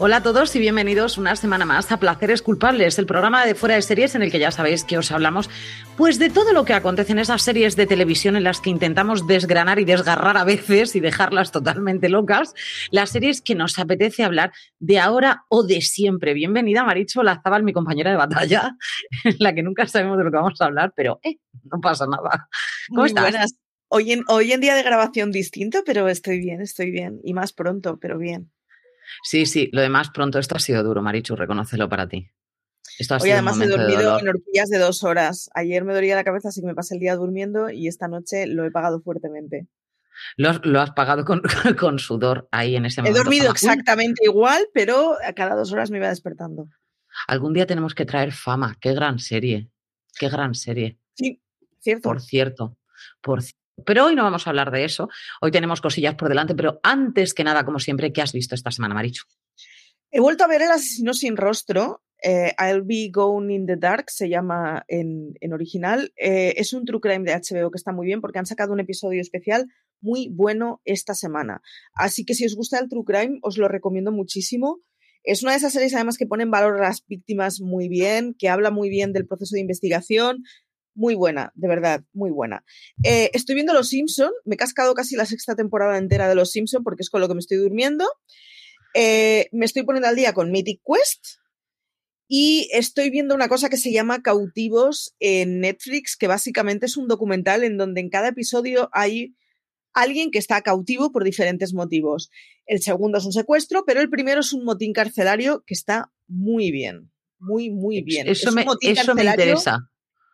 Hola a todos y bienvenidos una semana más a Placeres Culpables, el programa de fuera de series en el que ya sabéis que os hablamos pues de todo lo que acontece en esas series de televisión en las que intentamos desgranar y desgarrar a veces y dejarlas totalmente locas, las series que nos apetece hablar de ahora o de siempre. Bienvenida Maricho Lazabal, mi compañera de batalla, en la que nunca sabemos de lo que vamos a hablar, pero eh, no pasa nada. ¿Cómo Muy estás? buenas. Hoy en, hoy en día de grabación distinto, pero estoy bien, estoy bien. Y más pronto, pero bien. Sí, sí, lo demás pronto, esto ha sido duro, Marichu, reconócelo para ti. Esto ha Hoy sido además he de dormido en horquillas de dos horas. Ayer me dolía la cabeza, así que me pasé el día durmiendo y esta noche lo he pagado fuertemente. Lo, has- lo has pagado con, con sudor ahí en ese He momento. dormido Fama. Uy, exactamente igual, pero a cada dos horas me iba despertando. Algún día tenemos que traer fama. Qué gran serie. Qué gran serie. Sí, cierto. Por cierto. Por pero hoy no vamos a hablar de eso. Hoy tenemos cosillas por delante, pero antes que nada, como siempre, ¿qué has visto esta semana, Marichu? He vuelto a ver El asesino sin rostro. eh, I'll be going in the dark se llama en, en original. Eh, es un true crime de HBO que está muy bien porque han sacado un episodio especial muy bueno esta semana. Así que si os gusta el true crime, os lo recomiendo muchísimo. Es una de esas series además que pone en valor a las víctimas muy bien, que habla muy bien del proceso de investigación. Muy buena, de verdad, muy buena. Eh, estoy viendo Los Simpson, me he cascado casi la sexta temporada entera de Los Simpson porque es con lo que me estoy durmiendo. Eh, me estoy poniendo al día con Mythic Quest y estoy viendo una cosa que se llama Cautivos en Netflix, que básicamente es un documental en donde en cada episodio hay alguien que está cautivo por diferentes motivos. El segundo es un secuestro, pero el primero es un motín carcelario que está muy bien. Muy, muy bien. Eso, es me, un motín eso me interesa.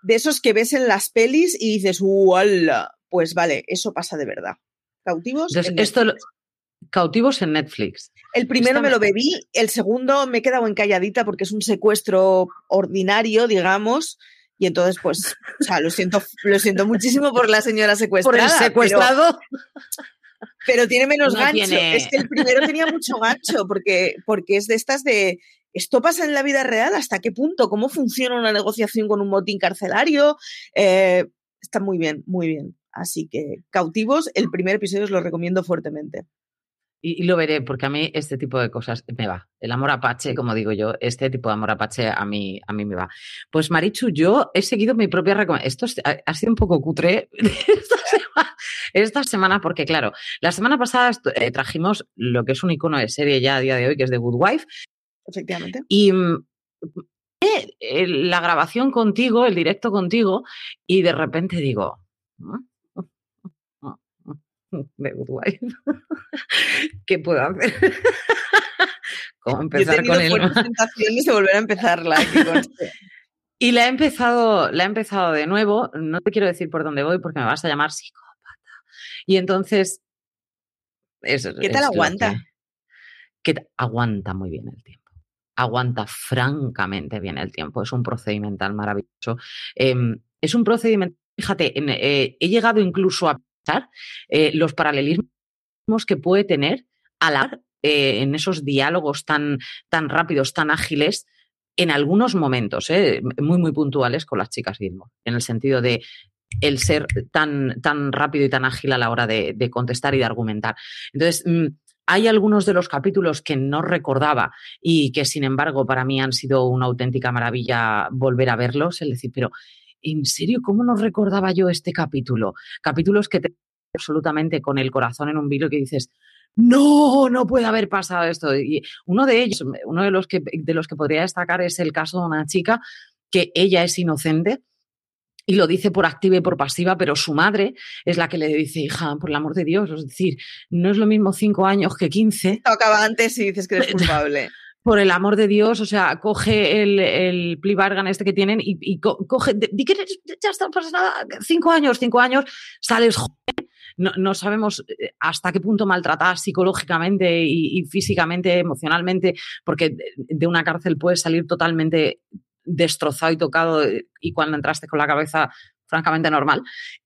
De esos que ves en las pelis y dices, ¡Uala! Pues vale, eso pasa de verdad. Cautivos. Entonces, en esto lo- cautivos en Netflix. El primero Esta me lo bebí, el segundo me he quedado encalladita porque es un secuestro ordinario, digamos, y entonces, pues, o sea, lo siento, lo siento muchísimo por la señora Por secuestrada. el pero- secuestrado. Pero, tiene menos No gancho. tiene- Es que el primero tenía mucho gancho porque, porque es de estas de. ¿Esto pasa en la vida real? ¿Hasta qué punto? ¿Cómo funciona una negociación con un motín carcelario? Eh, está muy bien, muy bien. Así que, cautivos, el primer episodio os lo recomiendo fuertemente. Y, y lo veré, porque a mí este tipo de cosas me va. El amor apache, como digo yo, este tipo de amor apache a mí, a mí me va. Pues Marichu, yo he seguido mi propia recomendación. Esto es- ha, ha sido un poco cutre esta semana, esta semana, porque claro, la semana pasada eh, trajimos lo que es un icono de serie ya a día de hoy, que es The Good Wife, Efectivamente. y mm, eh, eh, la grabación contigo, el directo contigo, y de repente digo, "Mm, The Good Wife, ¿qué puedo hacer? ¿Cómo Yo he empezar con el fuertes tentaciones de volver a empezarla. conste. Y la he empezado, la he empezado de nuevo. No te quiero decir por dónde voy porque me vas a llamar psicópata. Y entonces. ¿Qué tal es aguanta? que- que ta- aguanta muy bien el tiempo. Aguanta francamente bien el tiempo. Es un procedimental maravilloso. Em, es un procedimiento. Fíjate, eh, he llegado incluso a pensar eh, los paralelismos que puede tener al eh, en esos diálogos tan, tan rápidos, tan ágiles, en algunos momentos, muy, muy puntuales con las chicas Gilmore, en el sentido de el ser tan, tan rápido y tan ágil a la hora de, de contestar y de argumentar. Entonces, mm, hay algunos de los capítulos que no recordaba y que, sin embargo, para mí han sido una auténtica maravilla volver a verlos. Es decir, pero, ¿en serio cómo no recordaba yo este capítulo? Capítulos que te absolutamente con el corazón en un vilo que dices, no, no puede haber pasado esto. Y uno de ellos, uno de los que, de los que podría destacar es el caso de una chica que ella es inocente y lo dice por activa y por pasiva, pero su madre es la que le dice, hija, por el amor de Dios, es decir, no es lo mismo cinco años que quince, acaba antes y dices que eres culpable. por el amor de Dios, o sea, coge el, el plea bargain este que tienen y, y co- coge, di que ya está, no pasa nada, cinco años, cinco años, sales joven. No, no sabemos eh, hasta qué punto maltratar psicológicamente y, y físicamente, emocionalmente, porque de- de una cárcel puedes salir totalmente destrozado y tocado y cuando entraste con la cabeza francamente normal.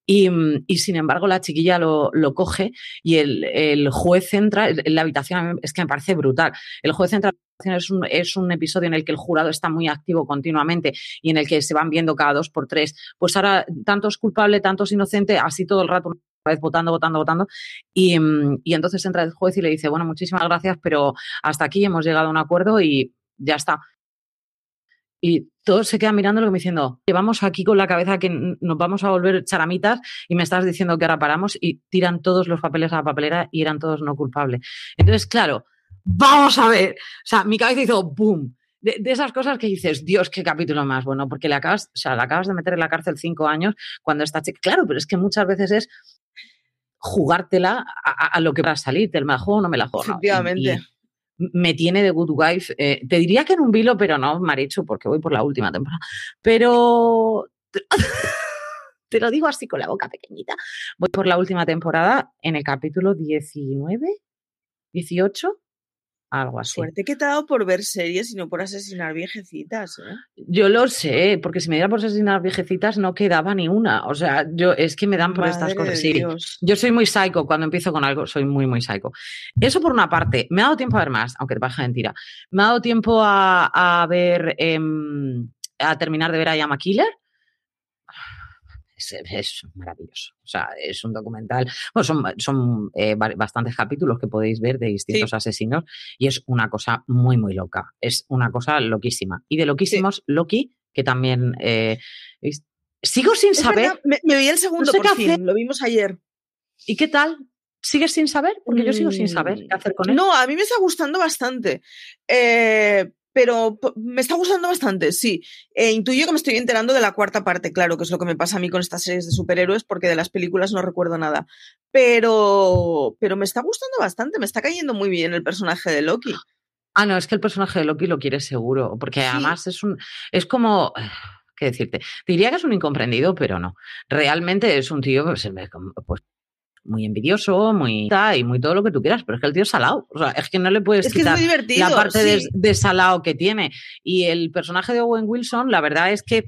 Y, sin embargo, la chiquilla lo, coge y el, juez entra en la habitación, es que me parece brutal. El juez entra es un, es un episodio en el que el jurado está muy activo continuamente y en el que se van viendo cada dos por tres. Pues ahora, tanto es culpable, tanto es inocente, así todo el rato vez votando, votando, votando. Y, y, entonces entra el juez y le dice, bueno, muchísimas gracias, pero hasta aquí hemos llegado a un acuerdo y ya está. Y todos se quedan mirándolo como diciendo, llevamos aquí con la cabeza que nos vamos a volver charamitas y me estás diciendo que ahora paramos y tiran todos los papeles a la papelera y eran todos no culpables. Entonces, claro, vamos a ver. O sea, mi cabeza hizo boom. De, esas cosas que dices, Dios, qué capítulo más bueno, porque le acabas, o sea, le acabas de meter en la cárcel cinco años cuando está chica. Claro, pero es que muchas veces es jugártela a, lo que va a salir, te la juego o no me la juego. Efectivamente me tiene de Good Wife. Eh, te diría que en un vilo, pero no, Marichu, porque voy por la última temporada. Pero te lo digo así con la boca pequeñita. Voy por la última temporada en el capítulo 19, 18 algo así. Suerte que te ha dado por ver series y no por asesinar viejecitas. ¿eh? Yo lo sé, porque si me diera por asesinar viejecitas no quedaba ni una. O sea, yo es que me dan por estas cosas. Sí, yo soy muy psycho. Cuando empiezo con algo, soy muy, muy psycho. Eso por una parte. Me ha dado tiempo a ver más, aunque te baja mentira. Me ha dado tiempo a, ver. Em, a terminar de ver a Yama Killer es, maravilloso. O sea, es un documental. Bueno, son, son eh, bastantes capítulos que podéis ver de distintos asesinos y es una cosa muy, muy loca. Es una cosa loquísima. Y de loquísimos, Loki, que también. Eh, sigo sin saber. Me, vi el segundo por fin, lo vimos ayer. ¿Y qué tal? ¿Sigues sin saber? Porque yo sigo sin saber qué hacer con él. No, a mí me está gustando bastante. Eh, pero me está gustando bastante, sí. E intuyo que me estoy enterando de la cuarta parte, claro, que es lo que me pasa a mí con estas series de superhéroes, porque de las películas no recuerdo nada. Pero, pero me está gustando bastante, me está cayendo muy bien el personaje de Loki. Ah, no, es que el personaje de Loki lo quiere seguro, porque además es un, es como, ¿qué decirte? Diría que es un incomprendido, pero no. Realmente es un tío, pues, pues muy envidioso, muy y muy todo lo que tú quieras, pero es que el tío es salado. O sea, es que no le puedes quitar la parte de, salado que tiene. Y el personaje de Owen Wilson, la verdad es que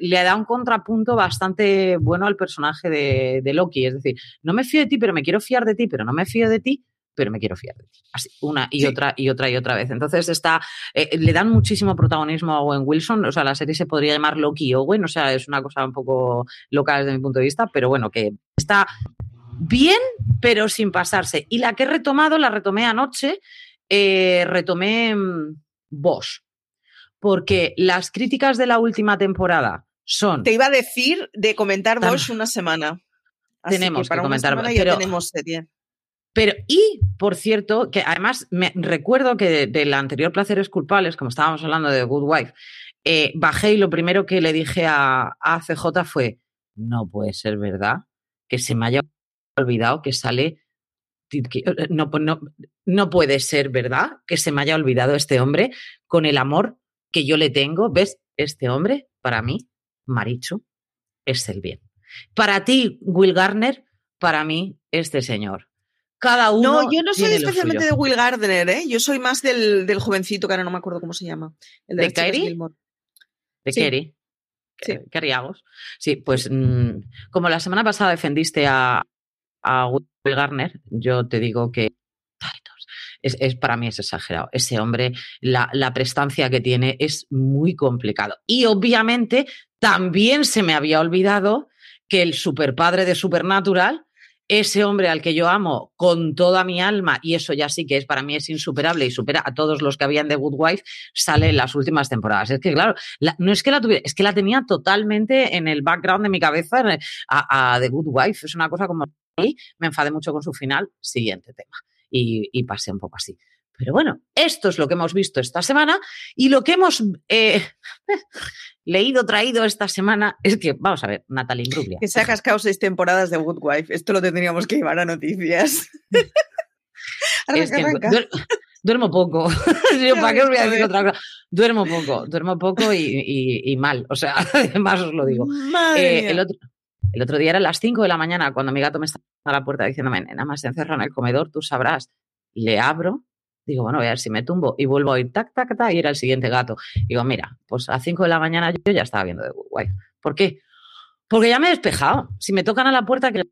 le da un contrapunto bastante bueno al personaje de, Loki. Es decir, no me fío de ti, pero me quiero fiar de ti, pero no me fío de ti, pero me quiero fiar de ti. Así, una y otra y otra y otra vez. Entonces está, eh, le dan muchísimo protagonismo a Owen Wilson. O sea, la serie se podría llamar Loki Owen. O sea, es una cosa un poco loca desde mi punto de vista, pero bueno, que está bien, pero sin pasarse. Y la que he retomado, la retomé anoche, eh, retomé mm, Bosch, porque las críticas de la última temporada son... Te iba a decir de comentar Bosch una semana. tenemos que, comentar, pero, tenemos serie. Pero, y por cierto, que además me recuerdo que del anterior Placeres Culpables, como estábamos hablando de Good Wife, eh, bajé y lo primero que le dije a, a CJ fue: No puede ser verdad que se me haya olvidado que sale. Eh, no, no, no puede ser verdad que se me haya olvidado este hombre con el amor que yo le tengo. ¿Ves? Este hombre, para mí, Marichu, es el bien. Para ti, Will Garner, para mí, este señor. Cada uno. No, yo no soy especialmente de Will Gardner, ¿eh? Yo soy más del, del, jovencito, que ahora no me acuerdo cómo se llama. El de, ¿De De Kerry. Sí. Kerry Agos. Sí, pues mm, como la semana pasada defendiste a, a Will Garner, yo te digo que es, para mí es exagerado. Ese hombre, la, la, prestancia que tiene es muy complicado. Y obviamente también se me había olvidado que el superpadre de Supernatural ese hombre al que yo amo con toda mi alma, y eso ya sí que es para mí es insuperable y supera a todos los que habían de Good Wife, sale en las últimas temporadas. Es que, claro, no es que la tuviera, es que la tenía totalmente en el background de mi cabeza a, a The Good Wife. Es una cosa como me enfadé mucho con su final, siguiente tema. Y, pasé un poco así. Pero bueno, esto es lo que hemos visto esta semana y lo que hemos eh, leído, traído esta semana es que, vamos a ver, Natalie Imbruglia. Que se ha cascado seis temporadas de Good Wife. Esto lo tendríamos que llevar a noticias. es que duermo poco. ¿Para qué os voy a decir otra cosa? Duermo poco, duermo poco y, mal. O sea, además os lo digo. Eh, el, otro, el otro día era las 5 de la mañana cuando mi gato me estaba a la puerta diciéndome, nada más se encerra en el comedor, tú sabrás. Le abro Digo, bueno, voy a ver si me tumbo y vuelvo a ir tac, tac, tac, y era el siguiente gato. Digo, mira, pues a 5 de la mañana yo ya estaba viendo Good Wife. ¿Por qué? Porque ya me he despejado. Si me tocan a la puerta, ¿qué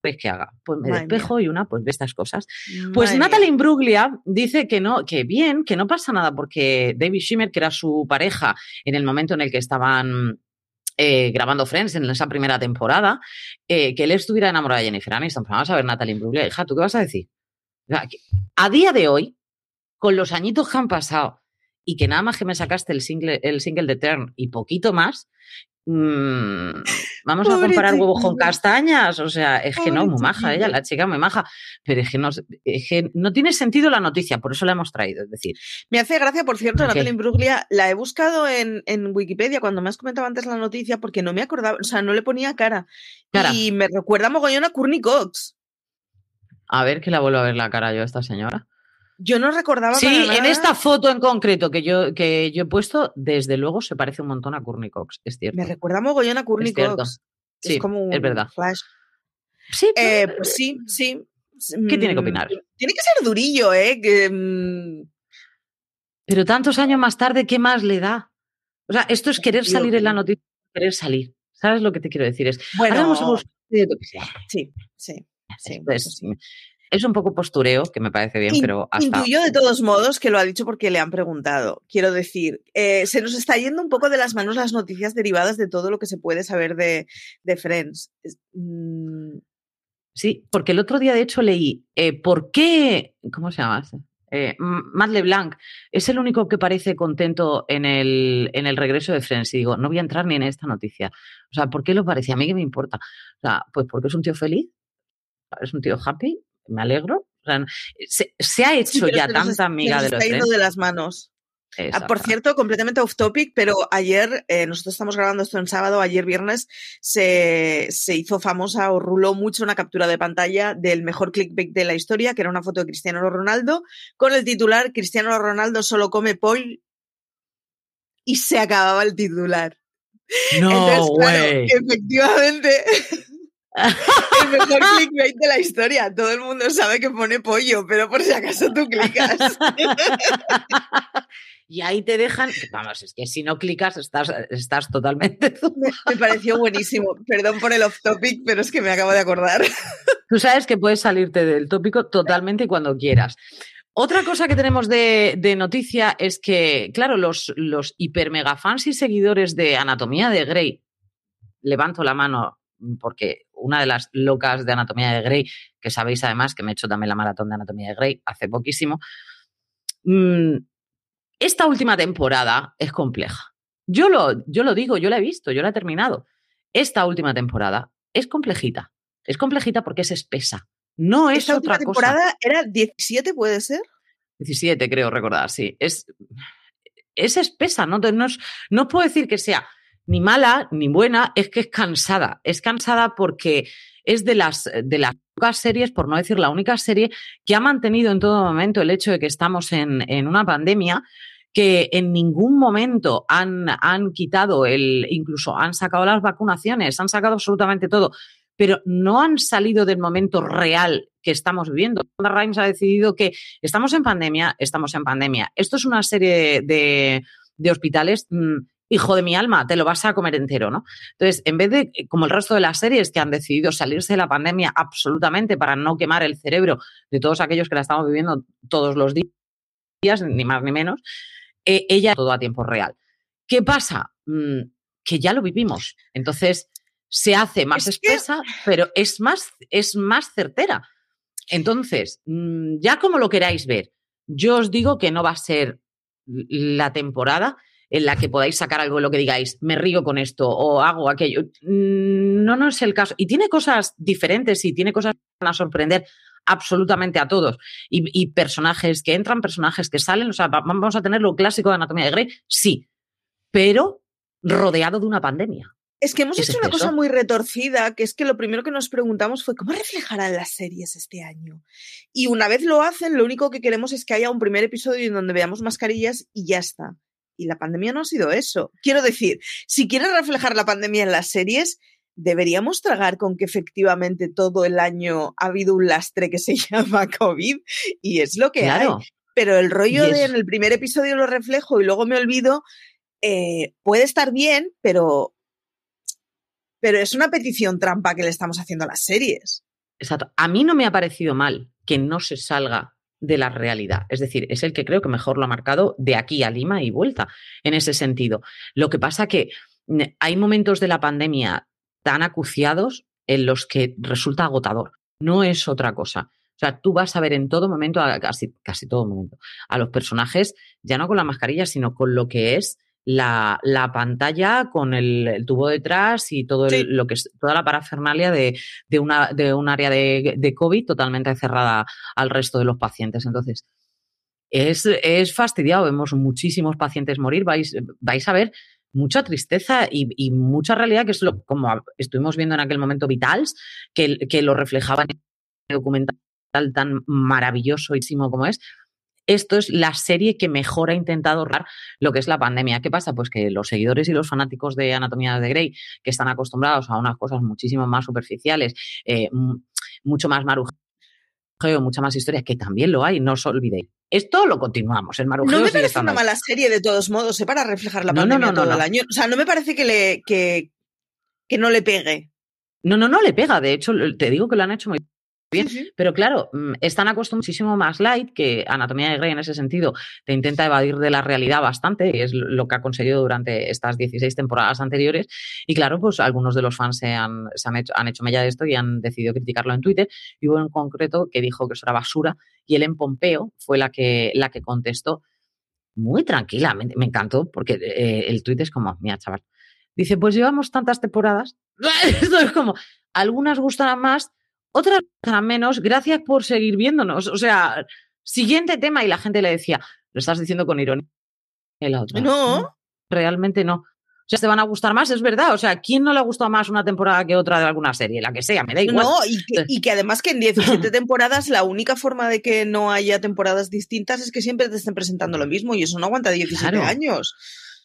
quieres que haga? Pues me Madre despejo y una, pues ve estas cosas. Pues Madre Natalie. Imbruglia dice que no, que bien, que no pasa nada porque David Schimmer, que era su pareja en el momento en el que estaban eh, grabando Friends en esa primera temporada, eh, que él estuviera enamorado de Jennifer Aniston. Pero vamos a ver, Natalie Imbruglia, hija, ¿tú qué vas a decir? A día de hoy, con los añitos que han pasado y que nada más que me sacaste el single, el single de Turn y poquito más, mm, vamos a comparar huevos con castañas. O sea, es que no, muy maja ella, la chica muy maja. Pero es que, no, es que no tiene sentido la noticia, por eso la hemos traído. Es decir, Me hace gracia, por cierto, ¿Qué? Natalie Imbruglia, la he buscado en, en Wikipedia cuando me has comentado antes la noticia porque no me acordaba, o sea, no le ponía cara. Cara. Y me recuerda mogollón a Courtney Cox. a ver que la vuelvo a ver la cara yo a esta señora. Yo no recordaba Sí, para en esta foto en concreto que yo, que yo he puesto, desde luego se parece un montón a Courtney Cox, es cierto. Me recuerda mogollón a Courtney Es cierto. Cox. Sí, es como un es verdad. flash. Sí, Eh, pues sí, sí. ¿Qué tiene que Mm, opinar? Tiene que ser durillo, ¿eh? Que, mm, Pero tantos años más tarde, ¿qué más le da? O sea, esto es querer salir en la noticia, querer salir. ¿Sabes lo que te quiero decir? Es, bueno, ahora hemos buscado- sí, sí. sí, Esto es, un poco postureo, que me parece bien, In- pero hasta... Intuyo de todos modos que lo ha dicho porque le han preguntado. Quiero decir, eh, se nos está yendo un poco de las manos las noticias derivadas de todo lo que se puede saber de, de Friends. Mm, Sí, porque el otro día, de hecho, leí eh, por qué. ¿Cómo se llama? este? Eh, Matt LeBlanc es el único que parece contento en el, en el regreso de Friends. Y digo, no voy a entrar ni en esta noticia. O sea, ¿por qué lo parece? A mí que me importa. O sea, pues porque es un tío feliz, es un tío happy, me alegro. O sea, se, se ha hecho sí, ya tanta amiga de los está yendo de las manos. Ah, por cierto, completamente off topic, pero ayer, eh, nosotros estamos grabando esto en sábado, ayer viernes, se, se hizo famosa o ruló mucho una captura de pantalla del mejor clickbait de la historia, que era una foto de Cristiano Ronaldo, con el titular Cristiano Ronaldo solo come pollo y se acababa el titular. No, Entonces, claro, efectivamente, el mejor clickbait de la historia. Todo el mundo sabe que pone pollo, pero por si acaso tú clicas. y ahí te dejan. Vamos, es que si no clicas, estás, estás totalmente. Me, me pareció buenísimo. Perdón por el off topic, pero es que me acabo de acordar. Tú sabes que puedes salirte del tópico totalmente cuando quieras. Otra cosa que tenemos de, de noticia es que, claro, los, los hiper mega fans y seguidores de Anatomía de Grey, levanto la mano porque una de las locas de Anatomía de Grey, que sabéis además que me he hecho también la maratón de Anatomía de Grey hace poquísimo, mm, esta última temporada es compleja. Yo lo, yo lo digo, yo la he visto, yo la he terminado. Esta última temporada es complejita. Es complejita porque es espesa. No es Esta última otra cosa. temporada era 17, ¿puede ser? 17, creo recordar, sí. Es, es espesa, ¿no? No, no puedo decir que sea ni mala ni buena, es que es cansada. Es cansada porque es de las, de las pocas series, por no decir la única serie, que ha mantenido en todo momento el hecho de que estamos en, en una pandemia que en ningún momento han, han quitado el, incluso han sacado las vacunaciones, han sacado absolutamente todo, pero no han salido del momento real que estamos viviendo. Wanda Rhimes ha decidido que estamos en pandemia, estamos en pandemia. Esto es una serie de, de hospitales, mm, hijo de mi alma, te lo vas a comer entero, ¿no? Entonces, en vez de, como el resto de las series que han decidido salirse de la pandemia absolutamente para no quemar el cerebro de todos aquellos que la estamos viviendo todos los días, ni más ni menos, eh, ella todo a tiempo real. ¿Qué pasa? Mm, que ya lo vivimos. Entonces, se hace más Es que- espesa, pero es más, es más certera. Entonces, mm, ya como lo queráis ver, yo os digo que no va a ser la temporada en la que podáis sacar algo de lo que digáis, me río con esto o hago aquello. Mm, No, no es el caso. Y tiene cosas diferentes y tiene cosas que van a sorprender absolutamente a todos. Y, y personajes que entran, personajes que salen. O sea, va- vamos a tener lo clásico de Anatomía de Grey, sí, pero rodeado de una pandemia. Es que hemos Es hecho una cosa muy retorcida, que es que lo primero que nos preguntamos fue cómo reflejarán las series este año. Y una vez lo hacen, lo único que queremos es que haya un primer episodio en donde veamos mascarillas y ya está. Y la pandemia no ha sido eso. Quiero decir, si quieres reflejar la pandemia en las series, deberíamos tragar con que efectivamente todo el año ha habido un lastre que se llama COVID y es lo que hay. Pero el rollo de en el primer episodio lo reflejo y luego me olvido, eh, puede estar bien, pero, pero es una petición trampa que le estamos haciendo a las series. Exacto. A mí no me ha parecido mal que no se salga de la realidad. Es decir, es el que creo que mejor lo ha marcado de aquí a Lima y vuelta en ese sentido. Lo que pasa que mm, hay momentos de la pandemia tan acuciados en los que resulta agotador. No es otra cosa. O sea, tú vas a ver en todo momento, casi, casi todo momento, a los personajes, ya no con la mascarilla, sino con lo que es la, la pantalla con el, tubo detrás y todo lo que es toda la parafernalia de, de, una, de un área de, de, COVID totalmente cerrada al resto de los pacientes. Entonces, es, es fastidiado. Vemos muchísimos pacientes morir. Vais, vais a ver mucha tristeza y, y, mucha realidad, que es lo, como estuvimos viendo en aquel momento Vitals, que, que lo reflejaban en el documental tan maravilloso como es, esto es la serie que mejor ha intentado ahorrar lo que es la pandemia. ¿Qué pasa? Pues que los seguidores y los fanáticos de Anatomía de Grey, que están acostumbrados a unas cosas muchísimo más superficiales, eh, mucho más marujeo, mucha más historia, que también lo hay, no os olvidéis. Esto lo continuamos, el marujeo No me parece una mala serie de todos modos, ¿eh? para reflejar la pandemia todo el año. O sea, no me parece que, le, que, que no le pegue. No, no, no le pega. De hecho, te digo que lo han hecho muy bien. Pero claro, mm, están acostumbrados muchísimo más light, que Anatomía de Grey en ese sentido te intenta evadir de la realidad bastante, y es lo que ha conseguido durante estas 16 temporadas anteriores. Y claro, pues algunos de los fans se han, se han, hecho, han hecho mella de esto y han decidido criticarlo en Twitter. Y hubo en concreto que dijo que eso era basura, y él en Pompeo fue la que, la que contestó muy tranquilamente. Me encantó, porque eh, el tweet es como, mira, chaval. Dice, pues llevamos tantas temporadas. Esto es como, algunas gustan más, otras a menos, gracias por seguir viéndonos. O sea, siguiente tema y la gente le decía, lo estás diciendo con ironía. la otra, no. Realmente no. O sea, te van a gustar más, es verdad. O sea, ¿quién no le ha gustado más una temporada que otra de alguna serie? La que sea, me da igual. No, y que, además que en 17 temporadas la única forma de que no haya temporadas distintas es que siempre te estén presentando lo mismo y eso no aguanta 17 años.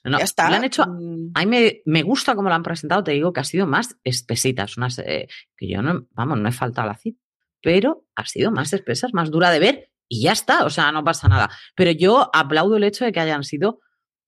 No, ya está. han hecho, mm. a mí me, gusta cómo lo han presentado, te digo que ha sido más espesitas, unas, que yo no, vamos, no he faltado la cita, pero ha sido más espesas, más dura de ver y ya está, o sea, no pasa nada. Pero yo aplaudo el hecho de que hayan sido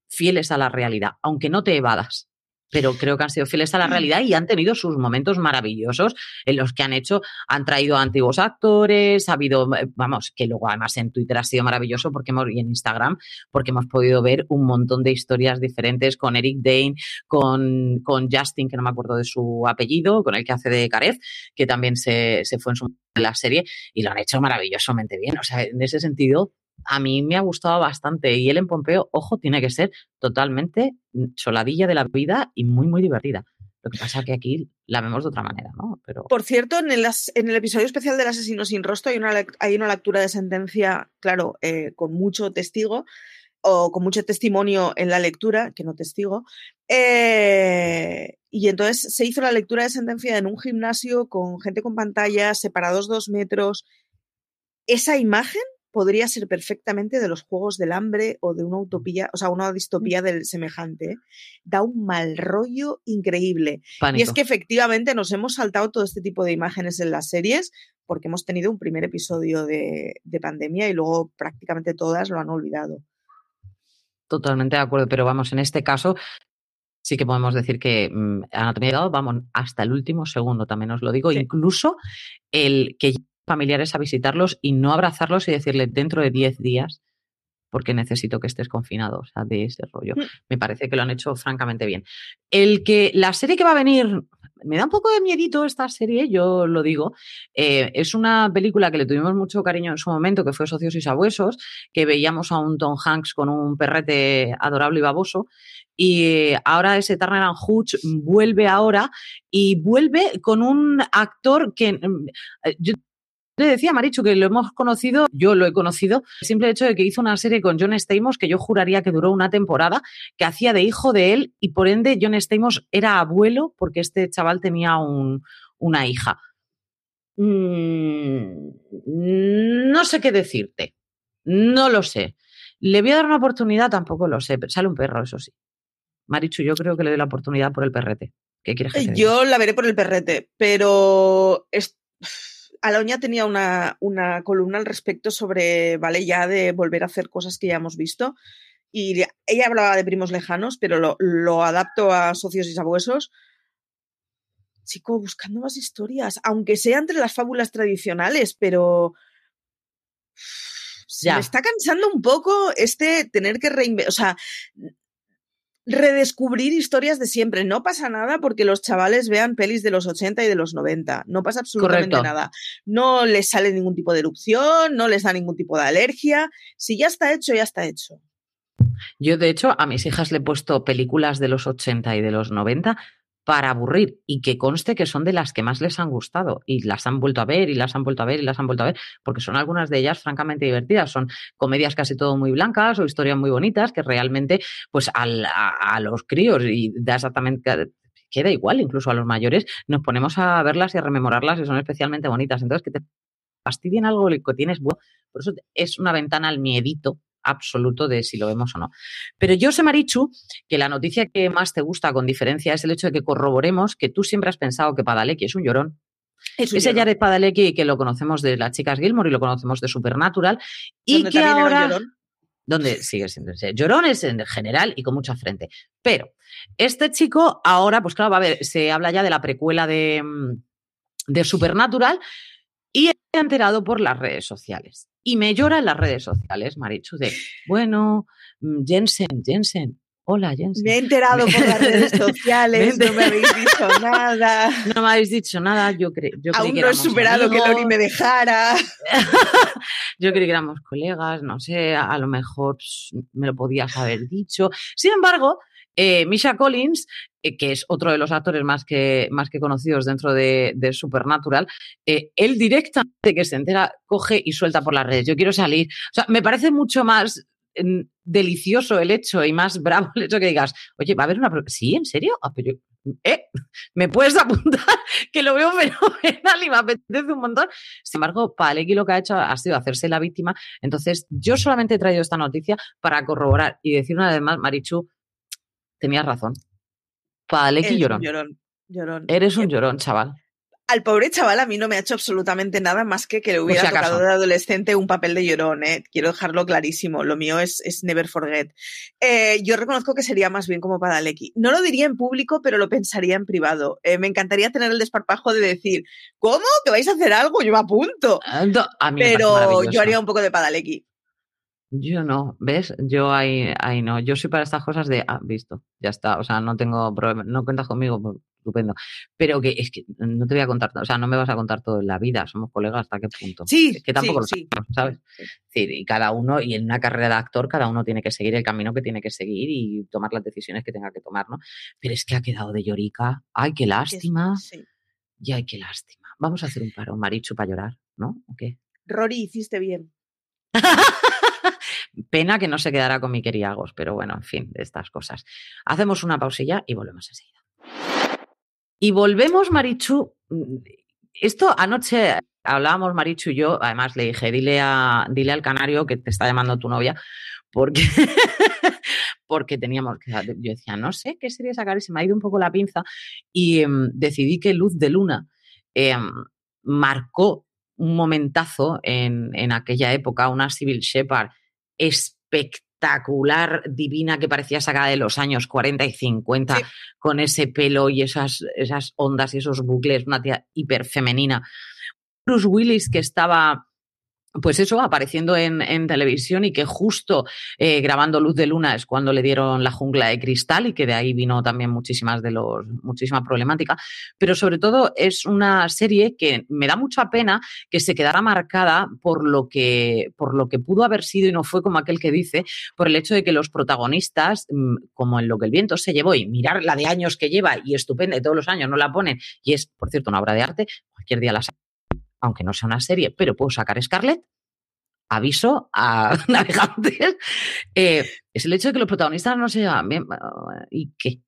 fieles a la realidad, aunque no te evadas pero creo que han sido fieles a la mm. realidad y han tenido sus momentos maravillosos en los que han hecho, han traído a antiguos actores, ha habido, eh, vamos, que luego además en Twitter ha sido maravilloso porque hemos, y en Instagram, porque hemos podido ver un montón de historias diferentes con Eric Dane, con, con Justin, que no me acuerdo de su apellido, con el que hace de Carez, que también se, se fue en su la serie y lo han hecho maravillosamente bien. O sea, en ese sentido, a mí me ha gustado bastante. Y él en Pompeo, ojo, tiene que ser totalmente choladilla de la vida y muy, muy divertida. Lo que pasa es que aquí la vemos de otra manera, ¿no? Pero... Por cierto, en el, en el episodio especial del asesino sin rostro hay una, hay una lectura de sentencia, claro, eh, con mucho testigo o con mucho testimonio en la lectura, que no testigo. Eh, y entonces se hizo la lectura de sentencia en un gimnasio con gente con pantallas, separados dos metros. Esa imagen podría ser perfectamente de los Juegos del Hambre o de una utopía, o sea, una distopía del semejante. ¿eh? Da un mal rollo increíble. Y es que efectivamente nos hemos saltado todo este tipo de imágenes en las series porque hemos tenido un primer episodio de, pandemia y luego prácticamente todas lo han olvidado. Totalmente de acuerdo, pero vamos, en este caso sí que podemos decir que mmm, Anatomía vamos, hasta el último segundo, también os lo digo, incluso el que familiares a visitarlos y no abrazarlos y decirle dentro de 10 días porque necesito que estés confinado, o sea, de ese rollo. Mm. Me parece que lo han hecho francamente bien. El que la serie que va a venir, me da un poco de miedito esta serie, yo lo digo. Eh, es una película que le tuvimos mucho cariño en su momento, que fue Socios y Sabuesos, que veíamos a un Tom Hanks con un perrete adorable y baboso. Y ahora ese Turner and Hooch vuelve ahora y vuelve con un actor que mm, yo le decía a Marichu que lo hemos conocido, yo lo he conocido, el simple hecho de que hizo una serie con John Stamos que yo juraría que duró una temporada, que hacía de hijo de él y por ende John Stamos era abuelo porque este chaval tenía un, una hija. Mm, no sé qué decirte, no lo sé. ¿Le voy a dar una oportunidad? Tampoco lo sé, pero sale un perro, eso sí. Marichu, yo creo que le doy la oportunidad por el perrete. ¿Qué quieres que Yo la veré por el perrete, pero Aloña tenía una, una, columna al respecto sobre, vale, ya de volver a hacer cosas que ya hemos visto. Y ella hablaba de primos lejanos, pero lo, lo adapto a socios y sabuesos. Chico, buscando más historias, aunque sea entre las fábulas tradicionales, pero se me está cansando un poco este tener que reinventar, o sea, redescubrir historias de siempre. No pasa nada porque los chavales vean pelis de los 80 y de los 90. No pasa absolutamente nada. No les sale ningún tipo de erupción, no les da ningún tipo de alergia. Si ya está hecho, ya está hecho. Yo, de hecho, a mis hijas le he puesto películas de los 80 y de los 90 para aburrir y que conste que son de las que más les han gustado y las han vuelto a ver y las han vuelto a ver y las han vuelto a ver porque son algunas de ellas francamente divertidas. Son comedias casi todo muy blancas o historias muy bonitas que realmente pues a, los críos y da exactamente queda igual, incluso a los mayores, nos ponemos a verlas y a rememorarlas y son especialmente bonitas. Entonces, que te fastidien algo que tienes, por eso es una ventana al miedito absoluto de si lo vemos o no. Pero yo sé, Marichu, que la noticia que más te gusta con diferencia es el hecho de que corroboremos que tú siempre has pensado que Padalecki es un llorón. Es Ese Jared Padalecki que lo conocemos de las chicas Gilmore y lo conocemos de Supernatural y que ahora donde sigue siendo llorones en general y con mucha frente. Pero este chico ahora, pues claro, va a ver, se habla ya de la precuela de, mm, de Supernatural y he enterado por las redes sociales. Y me llora en las redes sociales, Marichu, de, bueno, mm, Jensen, Jensen, Hola, Jensen. Me he enterado por las redes sociales, no me habéis dicho nada. No me habéis dicho nada, yo, creo Aún no he superado que Lori me dejara. yo creí que éramos colegas, no sé, a, lo mejor pues, me lo podías haber dicho. Sin embargo, eh, Misha Collins, eh, que es otro de los actores más que, más que conocidos dentro de, Supernatural, eh, él directamente que se entera, coge y suelta por las redes. Yo quiero salir. O sea, me parece mucho más mm, delicioso el hecho y más bravo el hecho que digas, oye, va a haber una... Sí, ¿en serio? Ah, ¿eh? ¿Me puedes apuntar? que lo veo fenomenal y me apetece un montón. Sin embargo, Palecki lo que ha hecho ha sido hacerse la víctima. Entonces, yo solamente he traído esta noticia para corroborar y decir una vez más, Marichu, tenías razón. Paleki llorón. llorón. Eres un llorón, chaval. Al pobre chaval a mí no me ha hecho absolutamente nada más que que le hubiera tocado de adolescente un papel de llorón, ¿eh? Quiero dejarlo clarísimo. Lo mío es, es Never Forget. Eh, yo reconozco que sería más bien como Padalecki. No lo diría en público, pero lo pensaría en privado. Eh, me encantaría tener el desparpajo de decir, ¿cómo? ¿Que vais a hacer algo? Yo me apunto. Ah, pero yo haría un poco de Padalecki. Yo no, ¿ves? Yo ahí, ahí no. Yo soy para estas cosas de, ah, visto, ya está. O sea, no tengo problema, no cuentas conmigo, pues, estupendo. Pero que es que no te voy a contar, o sea, no me vas a contar todo en la vida, somos colegas hasta qué punto. Sí, es que tampoco sí, lo sabes, Sí, y cada uno, y en una carrera de actor, cada uno tiene que seguir el camino que tiene que seguir y tomar las decisiones que tenga que tomar, ¿no? Pero es que ha quedado de llorica. Ay, qué lástima. Sí. Y ay, qué lástima. Vamos a hacer un paro, Marichu, para llorar, ¿no? ¿O qué? Rory, hiciste bien. Pena que no se quedara con mi queriagos, pero bueno, en fin, de estas cosas. Hacemos una pausilla y volvemos enseguida. Y volvemos, Marichu. Mm, esto anoche hablábamos, Marichu y yo, además le dije, dile, a, dile al canario que te está llamando tu novia, porque, porque teníamos que. Yo decía, no sé qué sería sacar y se me ha ido un poco la pinza y em, decidí que Luz de Luna em, marcó un momentazo en, en, aquella época, una Civil Shepard espectacular, divina, que parecía sacada de los años 40 y 50, con ese pelo y esas, esas ondas y esos bucles, una tía hiper femenina. Bruce Willis, que estaba pues eso, apareciendo en, televisión y que justo eh, grabando Luz de Luna es cuando le dieron la jungla de cristal y que de ahí vino también muchísimas de los, muchísima problemática. Pero sobre todo es una serie que me da mucha pena que se quedara marcada por lo que, por lo que pudo haber sido y no fue como aquel que dice, por el hecho de que los protagonistas, mm, como en lo que el viento se llevó y mirar la de años que lleva y estupenda, y todos los años no la ponen, y es, por cierto, una obra de arte, cualquier día la aunque no sea una serie, pero puedo sacar Scarlett, aviso a navegantes, eh, es el hecho de que los protagonistas no se llevan. ¿Y qué?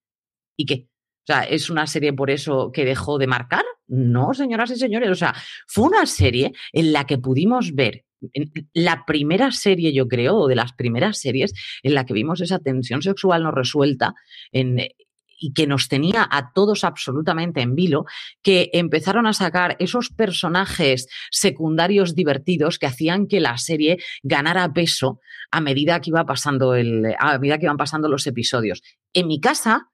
¿Y qué? O sea, ¿es una serie por eso que dejó de marcar? No, señoras y señores. O sea, fue una serie en la que pudimos ver la primera serie, yo creo, o de las primeras series en la que vimos esa tensión sexual no resuelta en, y que nos tenía a todos absolutamente en vilo, que empezaron a sacar esos personajes secundarios divertidos que hacían que la serie ganara peso a medida que iba pasando el, a medida que iban pasando los episodios. En mi casa,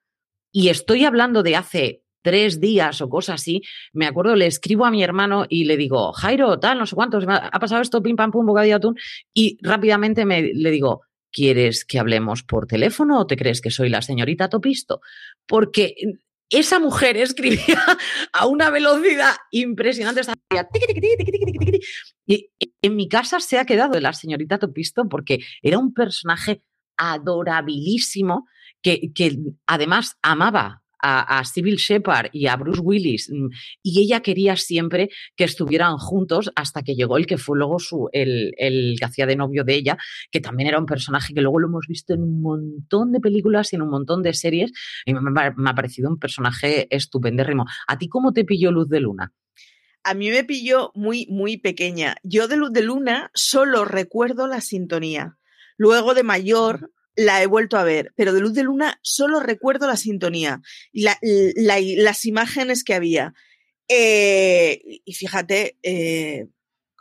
y estoy hablando de hace tres días o cosas así, me acuerdo, le escribo a mi hermano y le digo, Jairo, tal, no sé cuántos, ha pasado esto, pim, pam, pum, bocadillo atún, y rápidamente me, le digo, ¿quieres que hablemos por teléfono o te crees que soy la señorita Topisto? Porque esa mujer escribía a una velocidad impresionante. Y en mi casa se ha quedado la señorita Topisto porque era un personaje adorabilísimo que además amaba a, a Sybil Shepard y a Bruce Willis mm, y ella quería siempre que estuvieran juntos hasta que llegó el que fue luego su, el, el que hacía de novio de ella, que también era un personaje que luego lo hemos visto en un montón de películas y en un montón de series y me, me ha parecido un personaje estupendérrimo. ¿A ti cómo te pilló Luz de Luna? A mí me pilló muy, muy pequeña. Yo de Luz de Luna solo recuerdo la sintonía. Luego de mayor la he vuelto a ver, pero de Luz de Luna solo recuerdo la sintonía y la, la, las imágenes que había. Eh, y fíjate, eh,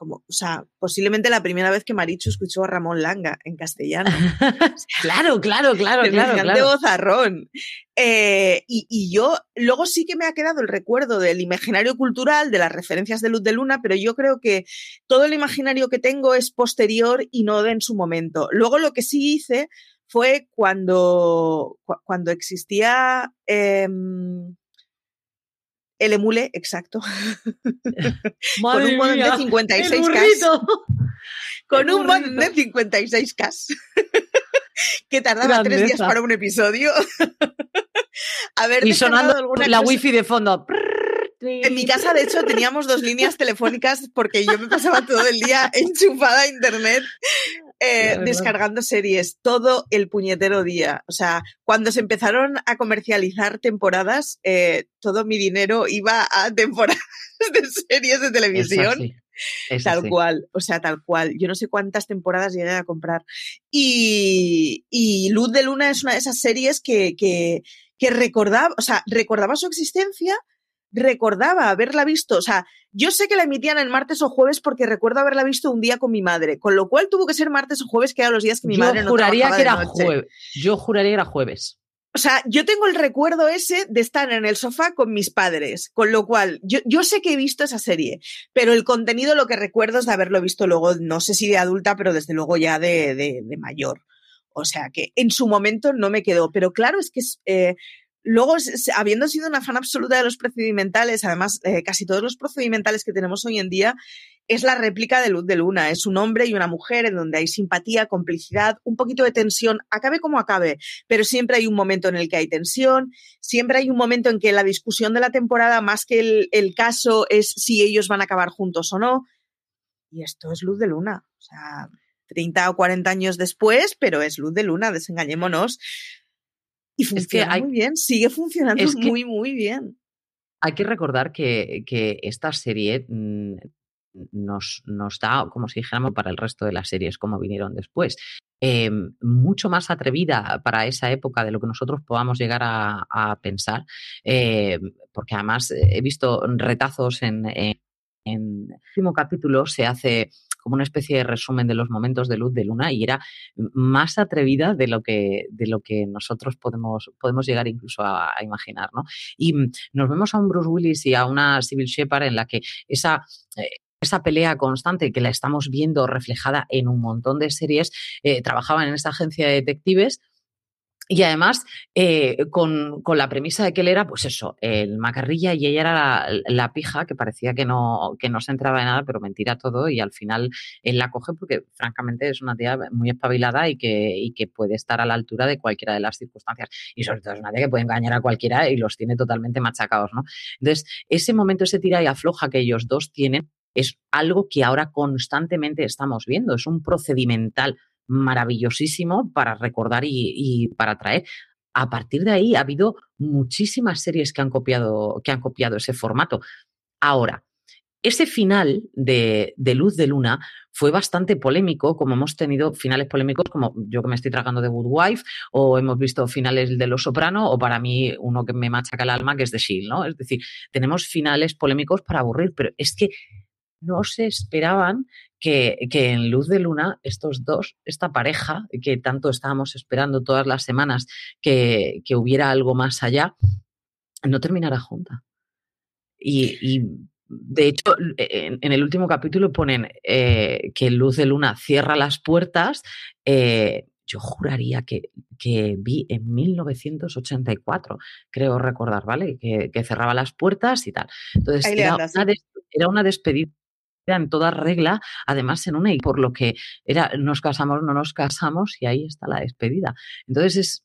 como, o sea, posiblemente la primera vez que Marichu escuchó a Ramón Langa en castellano. claro, claro, claro, claro. claro. vozarrón. Eh, y, y, yo, luego sí que me ha quedado el recuerdo del imaginario cultural, de las referencias de Luz de Luna, pero yo creo que todo el imaginario que tengo es posterior y no de en su momento. Luego lo que sí hice fue cuando, cuando existía eh, el emule, exacto. con un modem de 56K. Con un modem de 56K. que tardaba Grandeza. tres días para un episodio. A ver, y sonando alguna la cosa. wifi de fondo. En mi casa, de hecho, teníamos dos líneas telefónicas porque yo me pasaba todo el día enchufada a internet eh, descargando series todo el puñetero día. O sea, cuando se empezaron a comercializar temporadas, eh, todo mi dinero iba a temporadas de series de televisión. Tal cual, o sea, tal cual. Yo no sé cuántas temporadas llegué a comprar. Y, y Luz de Luna es una de esas series que, que, que recordaba, o sea, recordaba su existencia, recordaba haberla visto, o sea, yo sé que la emitían el martes o jueves porque recuerdo haberla visto un día con mi madre, con lo cual tuvo que ser martes o jueves, que eran los días que mi yo madre no juraría que era jueves. Yo juraría que era jueves. O sea, yo tengo el recuerdo ese de estar en el sofá con mis padres, con lo cual yo, yo sé que he visto esa serie, pero el contenido lo que recuerdo es de haberlo visto luego, no sé si de adulta, pero desde luego ya de, de, de mayor. O sea que en su momento no me quedó, pero claro, es que eh, Luego, habiendo sido una fan absoluta de los procedimentales, además, eh, casi todos los procedimentales que tenemos hoy en día, es la réplica de Luz de Luna. Es un hombre y una mujer en donde hay simpatía, complicidad, un poquito de tensión, acabe como acabe, pero siempre hay un momento en el que hay tensión, siempre hay un momento en que la discusión de la temporada, más que el, el caso, es si ellos van a acabar juntos o no. Y esto es Luz de Luna. O sea, 30 o 40 años después, pero es Luz de Luna, desengañémonos. Y funciona es que hay, muy bien, sigue funcionando es que muy, muy bien. Hay que recordar que, que esta serie mmm, nos, nos, da, como si dijéramos, para el resto de las series como vinieron después. Eh, mucho más atrevida para esa época de lo que nosotros podamos llegar a, a pensar, eh, porque además he visto retazos en, en, en el último capítulo, se hace como una especie de resumen de los momentos de luz de luna y era más atrevida de lo que, de lo que nosotros podemos, podemos llegar incluso a, imaginar. ¿no? Y nos vemos a un Bruce Willis y a una Civil Shepard en la que esa... Eh, esa pelea constante que la estamos viendo reflejada en un montón de series, eh, trabajaban en esta agencia de detectives, y además, eh, con, con, la premisa de que él era, pues eso, el macarrilla y ella era la, la, pija que parecía que no, que no se entraba de nada, pero mentira todo. Y al final él la coge porque, francamente, es una tía muy espabilada y que, y que puede estar a la altura de cualquiera de las circunstancias. Y sobre todo es una tía que puede engañar a cualquiera y los tiene totalmente machacados, ¿no? Entonces, ese momento, ese tira y afloja que ellos dos tienen, es algo que ahora constantemente estamos viendo. Es un procedimental maravillosísimo para recordar y, para traer. A partir de ahí ha habido muchísimas series que han copiado, que han copiado ese formato. Ahora, ese final de, Luz de Luna fue bastante polémico, como hemos tenido finales polémicos, como yo que me estoy tragando de Good Wife, o hemos visto finales de Los Soprano, o para mí uno que me machaca el alma, que es de Shield, ¿no? Es decir, tenemos finales polémicos para aburrir, pero es que no se esperaban que, en Luz de Luna estos dos, esta pareja, que tanto estábamos esperando todas las semanas que, hubiera algo más allá, no terminara junta. y de hecho, en, el último capítulo ponen eh, que Luz de Luna cierra las puertas. Eh, yo juraría que, vi en 1984, creo recordar, ¿vale? Que, cerraba las puertas y tal. Entonces, era, una despedida en toda regla, además en una y por lo que era nos casamos, no nos casamos y ahí está la despedida. Entonces es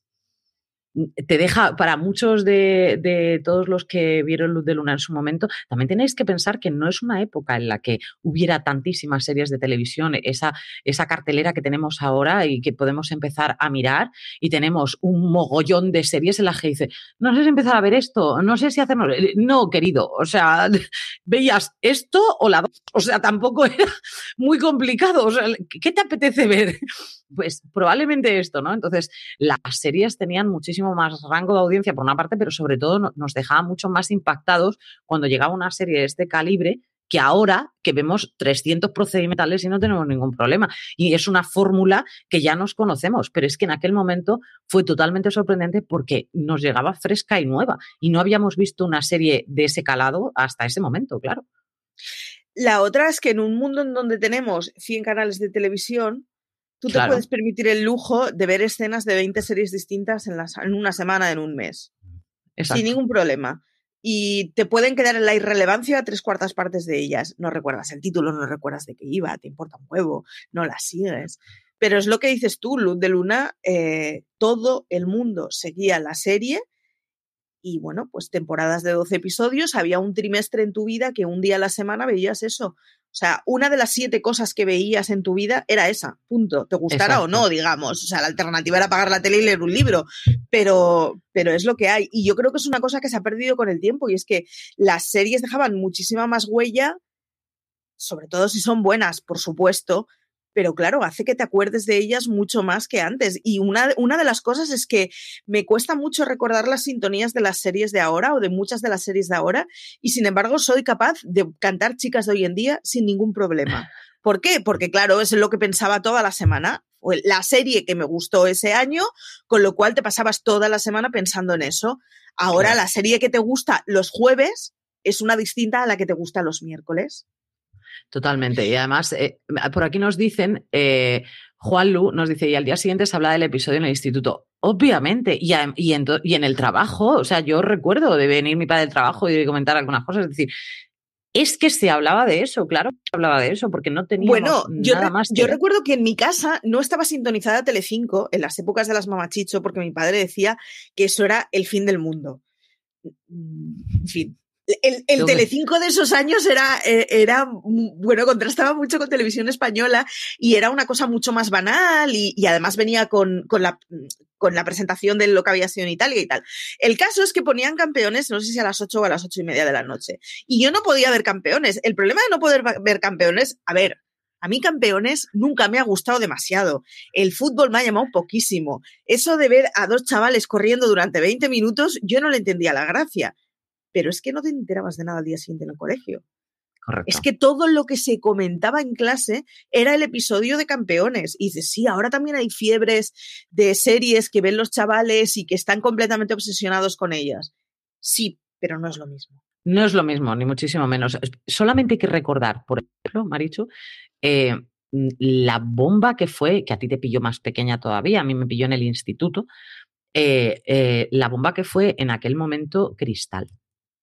te deja, para muchos de, todos los que vieron Luz de Luna en su momento, también tenéis que pensar que no es una época en la que hubiera tantísimas series de televisión, esa, esa cartelera que tenemos ahora y que podemos empezar a mirar y tenemos un mogollón de series en las que dice, no sé si empezar a ver esto, no sé si hacerlo. No, querido, o sea, veías esto o la o sea, tampoco era muy complicado, o sea, ¿qué te apetece ver? Pues probablemente esto, ¿no? Entonces, las series tenían muchísimo más rango de audiencia por una parte, pero sobre todo nos dejaba mucho más impactados cuando llegaba una serie de este calibre que ahora que vemos 300 procedimentales y no tenemos ningún problema. Y es una fórmula que ya nos conocemos, pero es que en aquel momento fue totalmente sorprendente porque nos llegaba fresca y nueva y no habíamos visto una serie de ese calado hasta ese momento, claro. La otra es que en un mundo en donde tenemos 100 canales de televisión, Tú te puedes permitir el lujo de ver escenas de 20 series distintas en, en una semana, en un mes. Sin ningún problema. Y te pueden quedar en la irrelevancia tres cuartas partes de ellas. No recuerdas el título, no recuerdas de qué iba, te importa un huevo, no la sigues. Pero es lo que dices tú, Luz de Luna, eh, todo el mundo seguía la serie y bueno, pues temporadas de 12 episodios, había un trimestre en tu vida que un día a la semana veías eso. O sea, una de las siete cosas que veías en tu vida era esa, punto. Te gustara o no, digamos. O sea, la alternativa era pagar la tele y leer un libro, pero, pero es lo que hay. Y yo creo que es una cosa que se ha perdido con el tiempo y es que las series dejaban muchísima más huella, sobre todo si son buenas, por supuesto, pero claro, hace que te acuerdes de ellas mucho más que antes. Y una, una de las cosas es que me cuesta mucho recordar las sintonías de las series de ahora o de muchas de las series de ahora, y sin embargo soy capaz de cantar chicas de hoy en día sin ningún problema. ¿Por qué? Porque claro, es lo que pensaba toda la semana. La serie que me gustó ese año, con lo cual te pasabas toda la semana pensando en eso. Ahora la serie que te gusta los jueves es una distinta a la que te gusta los miércoles. Totalmente. Y además, eh, por aquí nos dicen, eh, Juan Lu nos dice, y al día siguiente se habla del episodio en el instituto. Obviamente, y, y, en, el trabajo, o sea, yo recuerdo de venir mi padre del trabajo y de comentar algunas cosas, es decir, es que se hablaba de eso, claro se hablaba de eso, porque no teníamos bueno, yo nada más. Yo recuerdo que en mi casa no estaba sintonizada Telecinco en las épocas de las mamachicho, porque mi padre decía que eso era el fin del mundo. En fin, el, el Telecinco de esos años era, eh, era, bueno, contrastaba mucho con televisión española y era una cosa mucho más banal y, y además venía con, con, la, con la presentación de lo que había sido en Italia y tal. El caso es que ponían campeones, no sé si a las ocho o a las ocho y media de la noche. Y yo no podía ver campeones. El problema de no poder ver campeones, a ver, a mí campeones nunca me ha gustado demasiado. El fútbol me ha llamado poquísimo. Eso de ver a dos chavales corriendo durante 20 minutos, yo no le entendía la gracia pero es que no te enterabas de nada al día siguiente en el colegio. Es que todo lo que se comentaba en clase era el episodio de campeones. Y dices, sí, ahora también hay fiebres de series que ven los chavales y que están completamente obsesionados con ellas. Sí, pero no es lo mismo. No es lo mismo, ni muchísimo menos. Solamente hay que recordar, por ejemplo, Marichu, eh, la bomba que fue, que a ti te pilló más pequeña todavía, a mí me pilló en el instituto, eh, eh, la bomba que fue en aquel momento Cristal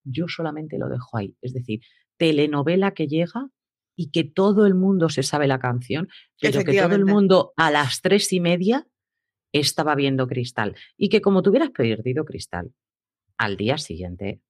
yo solamente lo dejo ahí. Es decir, telenovela que llega y que todo el mundo se sabe la canción, pero que todo el mundo a las tres y media estaba viendo Cristal. Y que como tuvieras perdido Cristal, al día siguiente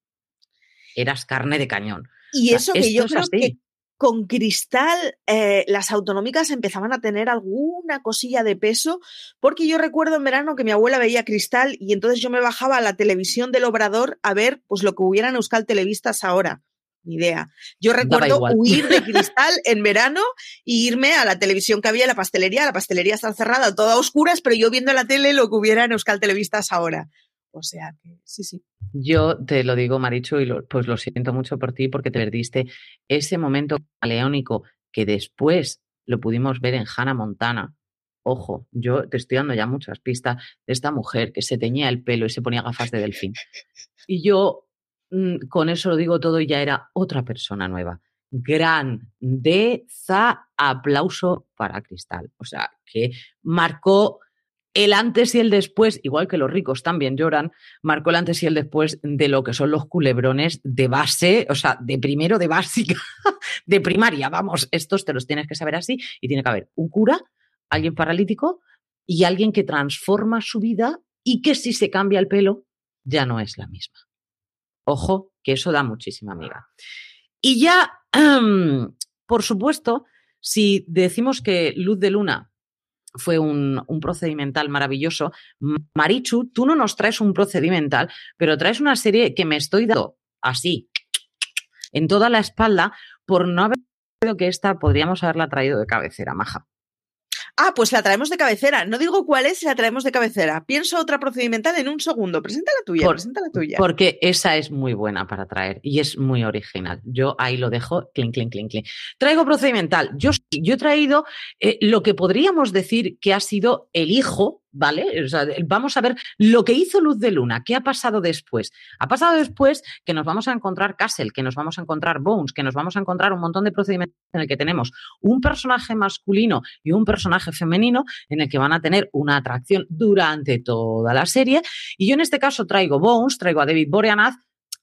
eras carne de cañón. Y eso que yo creo que con Cristal eh, las autonómicas empezaban a tener alguna cosilla de peso, porque yo recuerdo en verano que mi abuela veía Cristal y entonces yo me bajaba a la televisión del Obrador a ver pues lo que hubiera en Euskal Televistas ahora. ni idea. Yo recuerdo huir de cristal en verano y irme a la televisión que había en la pastelería. La pastelería está cerrada, toda a oscuras, pero yo viendo la tele lo que hubiera en Euskal Televistas ahora. O sea que sí, sí. Yo te lo digo, Marichu, y pues lo siento mucho por ti porque te perdiste ese momento leónico que después lo pudimos ver en Hannah Montana. Ojo, yo te estoy dando ya muchas pistas de esta mujer que se teñía el pelo y se ponía gafas de delfín. Y yo mm, con eso lo digo todo y ya era otra persona nueva. Grandeza, aplauso para Cristal. O sea, que marcó el antes y el después, igual que los ricos también lloran, marcó el antes y el después de lo que son los culebrones de base, o sea, de primero de básica, de primaria, vamos, estos te los tienes que saber así y tiene que haber un cura, alguien paralítico y alguien que transforma su vida y que si se cambia el pelo ya no es la misma. Ojo, que eso da muchísima amiga. Y ya, por supuesto, si decimos que Luz de Luna fue un, procedimental maravilloso. Marichu, tú no nos traes un procedimental, pero traes una serie que me estoy dando así, en toda la espalda, por no haber que esta podríamos haberla traído de cabecera, maja. Ah, pues la traemos de cabecera. No digo cuál es, la traemos de cabecera. Pienso otra procedimental en un segundo. Presenta la tuya, presenta la tuya. Porque esa es muy buena para traer y es muy original. Yo ahí lo dejo, clink, clink, clink, clink. Traigo procedimental. Yo, yo he traído eh, lo que podríamos decir que ha sido el hijo ¿vale? vamos a ver lo que hizo Luz de Luna, qué ha pasado después. Ha pasado después que nos vamos a encontrar Castle, que nos vamos a encontrar Bones, que nos vamos a encontrar un montón de procedimientos en el que tenemos un personaje masculino y un personaje femenino en el que van a tener una atracción durante toda la serie. Y yo en este caso traigo Bones, traigo a David Boreanaz,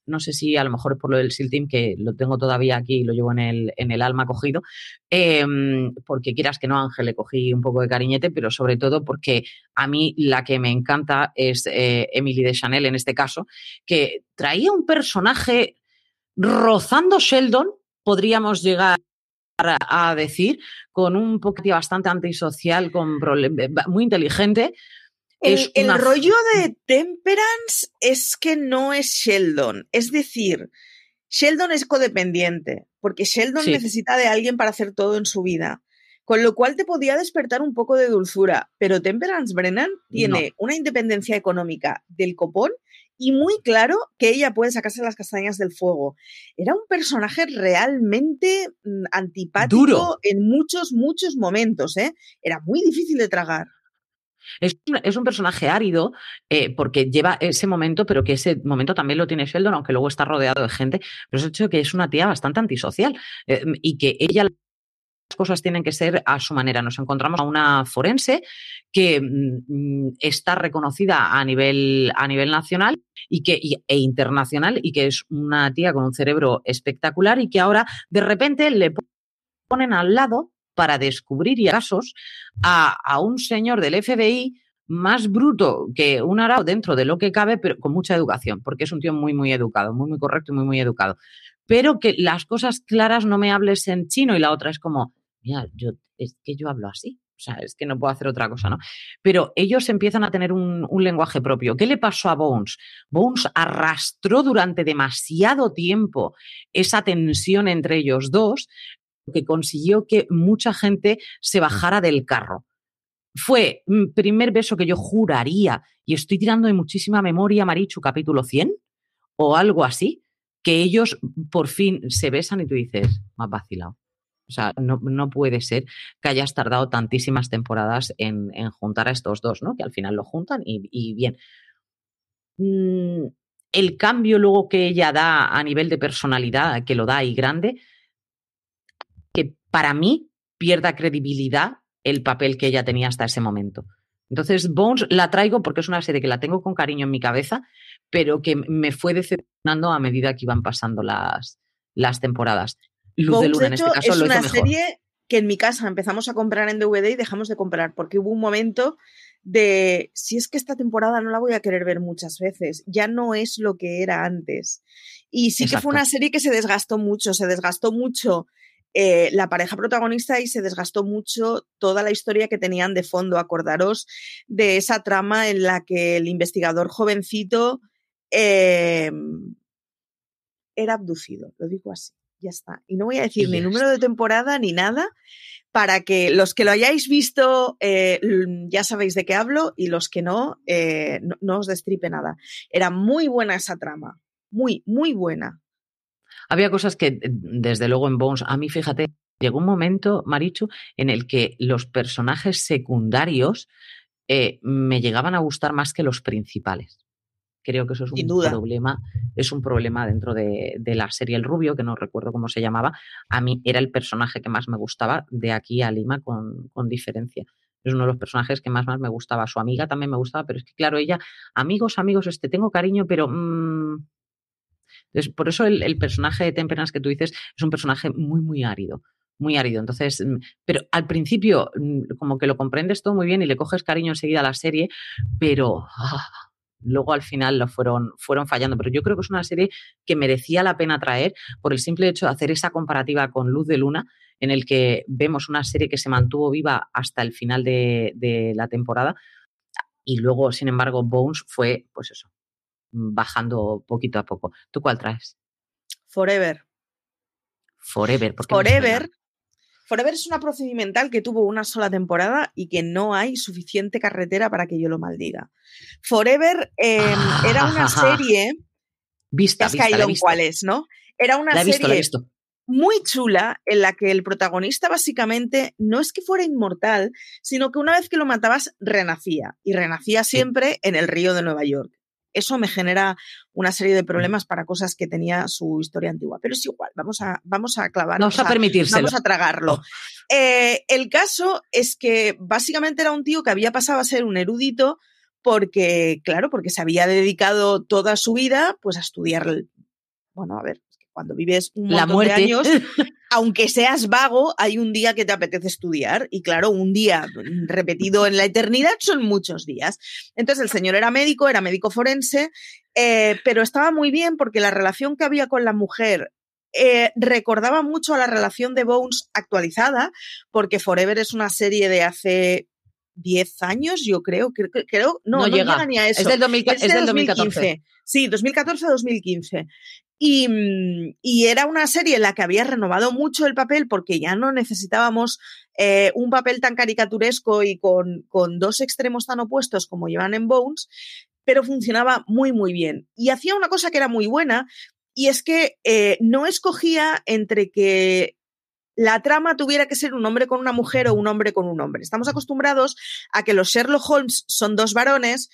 no sé si a lo mejor por lo del SEAL Team, que lo tengo todavía aquí y lo llevo en el, en el alma cogido, em, porque quieras que no, Ángel, le cogí un poco de cariñete, pero sobre todo porque a mí la que me encanta es eh, Emily de Chanel en este caso, que traía un personaje rozando Sheldon, podríamos llegar a decir, con un poquito bastante antisocial, con muy inteligente, el, rollo de Temperance es que no es Sheldon. Es decir, Sheldon es codependiente, porque Sheldon necesita de alguien para hacer todo en su vida. Con lo cual te podía despertar un poco de dulzura. Pero Temperance Brennan tiene una independencia económica del copón y muy claro que ella puede sacarse las castañas del fuego. Era un personaje realmente mm, antipático en muchos, muchos momentos. ¿eh? Era muy difícil de tragar. Es un, personaje árido eh, porque lleva ese momento, pero que ese momento también lo tiene Sheldon, aunque luego está rodeado de gente, pero es hecho que es una tía bastante antisocial eh, y que ella las cosas tienen que ser a su manera. Nos encontramos a una forense que mm, está reconocida a nivel, a nivel nacional y que, e internacional y que es una tía con un cerebro espectacular y que ahora de repente le ponen al lado para descubrir casos a, a un señor del FBI más bruto que un arao dentro de lo que cabe, pero con mucha educación, porque es un tío muy, muy educado, muy, muy correcto y muy, muy educado. Pero que las cosas claras no me hables en chino y la otra es como, mira, yo, es que yo hablo así. O sea, es que no puedo hacer otra cosa, ¿no? Pero ellos empiezan a tener un, un, lenguaje propio. ¿Qué le pasó a Bones? Bones arrastró durante demasiado tiempo esa tensión entre ellos dos, que consiguió que mucha gente se bajara del carro. Fue primer beso que yo juraría, y estoy tirando de muchísima memoria, Marichu, capítulo 100 o algo así, que ellos por fin se besan y tú dices, más vacilado. O sea, no, puede ser que hayas tardado tantísimas temporadas en, juntar a estos dos, ¿no? Que al final lo juntan y, bien. Mm, el cambio luego que ella da a nivel de personalidad, que lo da y grande, para mí pierda credibilidad el papel que ella tenía hasta ese momento. Entonces, Bones la traigo porque es una serie que la tengo con cariño en mi cabeza, pero que me fue decepcionando a medida que iban pasando las, las temporadas. Luz de Luna, en este caso, es una serie que en mi casa empezamos a comprar en DVD y dejamos de comprar porque hubo un momento de si es que esta temporada no la voy a querer ver muchas veces, ya no es lo que era antes. Y sí que fue una serie que se desgastó mucho, se desgastó mucho eh, la pareja protagonista y se desgastó mucho toda la historia que tenían de fondo. Acordaros de esa trama en la que el investigador jovencito em, era abducido, lo digo así, ya está. Y no voy a decir ni número de temporada ni nada, para que los que lo hayáis visto eh, ya sabéis de qué hablo y los que no, eh, no, no, os destripe nada. Era muy buena esa trama, muy, muy buena. Había cosas que, desde luego, en Bones, a mí, fíjate, llegó un momento, Marichu, en el que los personajes secundarios eh, me llegaban a gustar más que los principales. Creo que eso es un problema, es un problema dentro de, la serie El Rubio, que no recuerdo cómo se llamaba. A mí era el personaje que más me gustaba de aquí a Lima con, diferencia. Es uno de los personajes que más, más me gustaba. Su amiga también me gustaba, pero es que, claro, ella, amigos, amigos, este, tengo cariño, pero mm, por eso el, personaje de Temperance que tú dices es un personaje muy, muy árido muy árido. Entonces, mm, pero al principio mm, como que lo comprendes todo muy bien y le coges cariño enseguida a la serie, pero ah, luego al final lo fueron, fueron fallando. Pero yo creo que es una serie que merecía la pena traer por el simple hecho de hacer esa comparativa con Luz de Luna, en el que vemos una serie que se mantuvo viva hasta el final de, de la temporada. Y luego, sin embargo, Bones fue, pues eso, bajando poquito a poco. ¿Tú cuál traes? Forever. Forever. Forever. Forever es una procedimental que tuvo una sola temporada y que no hay suficiente carretera para que yo lo maldiga. Forever em, era una serie. Vista, has caído en cuáles, ¿no? Era una serie muy chula en la que el protagonista básicamente no es que fuera inmortal, sino que una vez que lo matabas renacía y renacía siempre en el río de Nueva York eso me genera una serie de problemas para cosas que tenía su historia antigua. Pero es igual, vamos a, vamos a clavarnos. Vamos a, permitirse. Vamos a tragarlo. Oh. Eh, el caso es que básicamente era un tío que había pasado a ser un erudito porque, claro, porque se había dedicado toda su vida pues a estudiar, bueno, a ver, cuando vives un montón de años, aunque seas vago, hay un día que te apetece estudiar. Y claro, un día repetido en la eternidad son muchos días. Entonces el señor era médico, era médico forense, eh, pero estaba muy bien porque la relación que había con la mujer eh, recordaba mucho a la relación de Bones actualizada, porque Forever es una serie de hace 10 años, yo creo, creo, creo no, no, llega. ni a eso. Es del, 2014. Sí, 2014-2015. Mm, y, era una serie en la que había renovado mucho el papel porque ya no necesitábamos eh, un papel tan caricaturesco y con, dos extremos tan opuestos como llevan en Bones, pero funcionaba muy, muy bien. Y hacía una cosa que era muy buena, y es que eh, no escogía entre que la trama tuviera que ser un hombre con una mujer o un hombre con un hombre. Estamos acostumbrados a que los Sherlock Holmes son dos varones,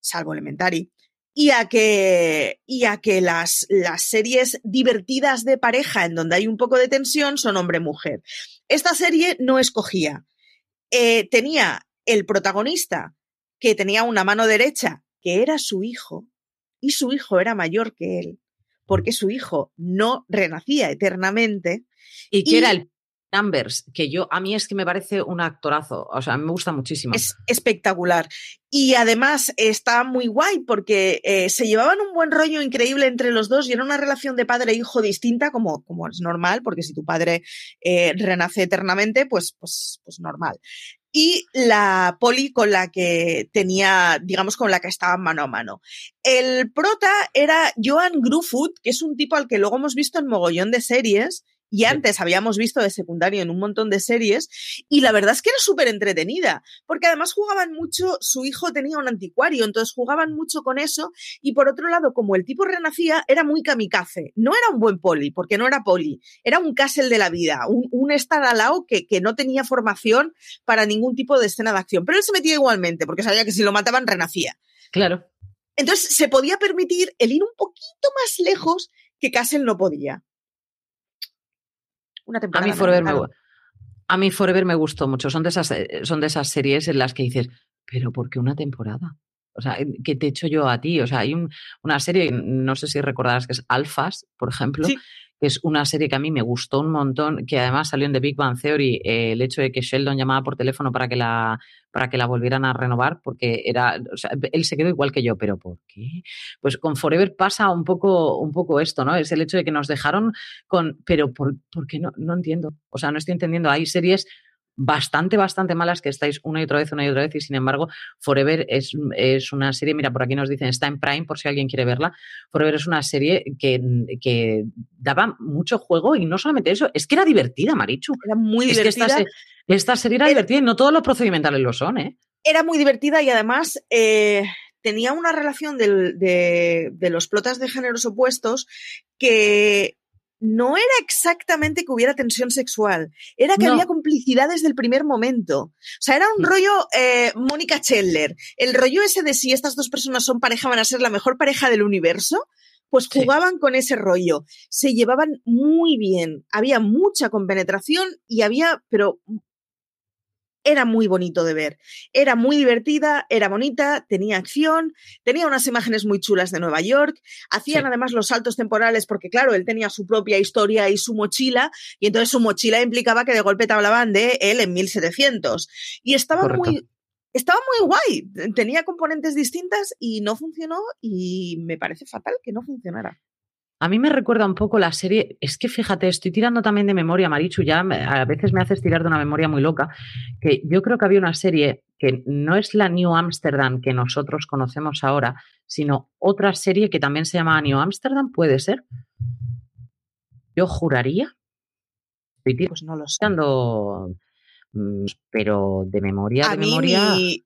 salvo Elementary, y a que, y a que las, las series divertidas de pareja en donde hay un poco de tensión son hombre-mujer. Esta serie no escogía. Eh, tenía el protagonista que tenía una mano derecha, que era su hijo, y su hijo era mayor que él, porque su hijo no renacía eternamente. Y que era el Numbers, que yo, a mí es que me parece un actorazo, o sea, me gusta muchísimo. Es espectacular. Y además está muy guay porque eh, se llevaban un buen rollo increíble entre los dos y era una relación de padre e hijo distinta, como, como es normal, porque si tu padre eh, renace eternamente, pues, pues, pues normal. Y la poli con la que tenía, digamos, con la que estaban mano a mano. El prota era Joan Grufoot, que es un tipo al que luego hemos visto en mogollón de series y antes habíamos visto de secundario en un montón de series y la verdad es que era súper entretenida, porque además jugaban mucho, su hijo tenía un anticuario, entonces jugaban mucho con eso y por otro lado, como el tipo renacía, era muy kamikaze, no era un buen poli, porque no era poli, era un castle de la vida, un, un estadalao que, que no tenía formación para ningún tipo de escena de acción, pero él se metía igualmente, porque sabía que si lo mataban renacía. Claro. Entonces se podía permitir el ir un poquito más lejos que Castle no podía. A mí Forever me, a mí Forever me gustó mucho. Son de, esas, eh, son de esas series en las que dices, pero ¿por qué una temporada? O sea, ¿qué te he hecho yo a ti? O sea, hay una serie, no sé si recordarás que es Alphas, por ejemplo, que es una serie que a mí me gustó un montón, que además salió en The Big Bang Theory, eh, el hecho de que Sheldon llamaba por teléfono para que la para que la volvieran a renovar, porque era, él se quedó igual que yo, pero ¿por qué? Pues con Forever pasa un poco, un poco esto, ¿no? Es el hecho de que nos dejaron con, pero ¿por, qué no? No entiendo. O sea, no estoy entendiendo. Hay series bastante, bastante malas que estáis una y otra vez, una y otra vez, y sin embargo, Forever es, es una serie, mira, por aquí nos dicen, está en Prime por si alguien quiere verla. Forever es una serie que, que daba mucho juego y no solamente eso, es que era divertida, Marichu. Era muy divertida. esta, esta, serie era, divertida y no todos los procedimentales lo son, ¿eh? Era muy divertida y además eh, tenía una relación de, de, los plotas de géneros opuestos que no era exactamente que hubiera tensión sexual, era que había complicidad desde el primer momento. O sea, era un mm. rollo eh, Mónica Chandler, el rollo ese de si estas dos personas son pareja van a ser la mejor pareja del universo, pues jugaban con ese rollo, se llevaban muy bien, había mucha compenetración y había, pero era muy bonito de ver. Era muy divertida, era bonita, tenía acción, tenía unas imágenes muy chulas de Nueva York, hacían además los saltos temporales porque claro, él tenía su propia historia y su mochila y entonces su mochila implicaba que de golpe te hablaban de él en 1700 y estaba muy estaba muy guay, tenía componentes distintas y no funcionó y me parece fatal que no funcionara. A mí me recuerda un poco la serie, es que fíjate, estoy tirando también de memoria, Marichu, ya a veces me haces tirar de una memoria muy loca, que yo creo que había una serie que no es la New Amsterdam que nosotros conocemos ahora, sino otra serie que también se llama New Amsterdam, puede ser. Yo juraría. Pues no lo sé. Mm, pero de memoria, de memoria mi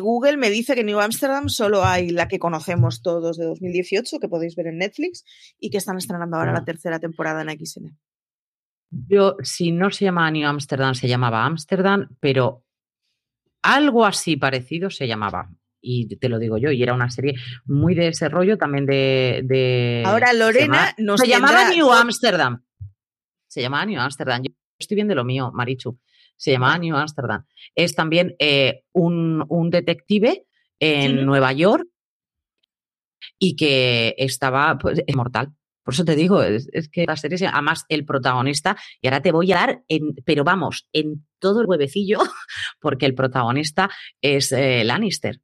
Google me dice que en New Amsterdam solo hay la que conocemos todos de 2018, que podéis ver en Netflix, y que están estrenando ahora la tercera temporada en XN. Yo, si no se llamaba New Amsterdam, se llamaba Amsterdam, pero algo así parecido se llamaba. Y te lo digo yo, y era una serie muy de ese rollo también de. ahora Lorena se Se llamaba New Amsterdam. Se llamaba New Amsterdam. Yo estoy viendo lo mío, Marichu se llama New Amsterdam. Es también eh, un, detective en Nueva York y que estaba pues, mortal. Por eso te digo, es, que la serie, además el protagonista, y ahora te voy a dar, en, pero vamos, en todo el huevecillo, porque el protagonista es eh, Lannister.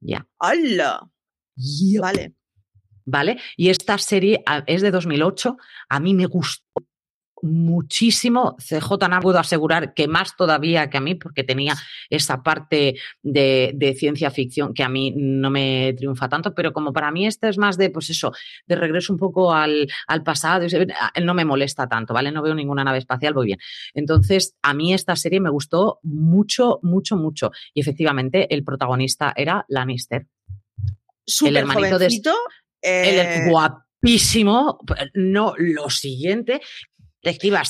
Ya. ¡Hala! Vale. ¿Vale? Y esta serie ah, es de 2008. A mí me gustó muchísimo. CJ no puedo asegurar que más todavía que a mí, porque tenía esa parte de, ciencia ficción que a mí no me triunfa tanto, pero como para mí este es más de, pues eso, de regreso un poco al, al pasado, no me molesta tanto, ¿vale? No veo ninguna nave espacial, voy bien. Entonces, a mí esta serie me gustó mucho, mucho, mucho. Y efectivamente, el protagonista era Lannister. el hermanito de. El eh, guapísimo, no lo siguiente,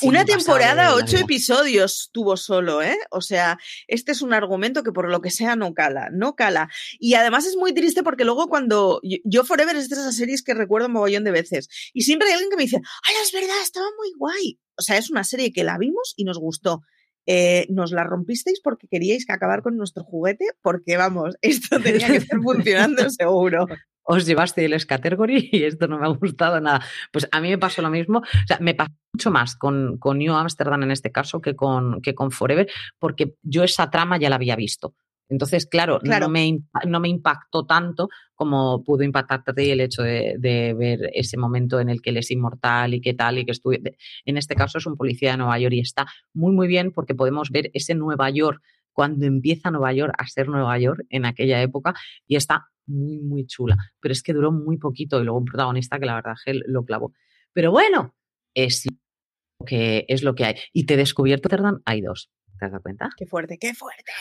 una temporada, ocho episodios tuvo solo, ¿eh? O sea, este es un argumento que por lo que sea no cala, no cala. Y además es muy triste porque luego cuando yo, Forever es de esas series que recuerdo un mogollón de veces. Y siempre hay alguien que me dice, ay, es verdad, estaba muy guay. O sea, es una serie que la vimos y nos gustó. Eh, nos la rompisteis porque queríais que acabar con nuestro juguete, porque vamos, esto tenía que estar funcionando seguro os llevaste el category y esto no me ha gustado nada. Pues a mí me pasó lo mismo, o sea, me pasó mucho más con, con New Amsterdam en este caso que con, que con Forever, porque yo esa trama ya la había visto. Entonces, claro, No, me, no, me, impactó tanto como pudo impactarte el hecho de, de, ver ese momento en el que él es inmortal y qué tal, y que estuve. En este caso es un policía de Nueva York y está muy, muy bien porque podemos ver ese Nueva York cuando empieza Nueva York a ser Nueva York en aquella época y está muy, muy chula. Pero es que duró muy poquito y luego un protagonista que la verdad que lo clavó. Pero bueno, es lo que, es lo que hay. Y te he descubierto, Amsterdam, hay dos. ¿Te has dado cuenta? Qué fuerte, qué fuerte.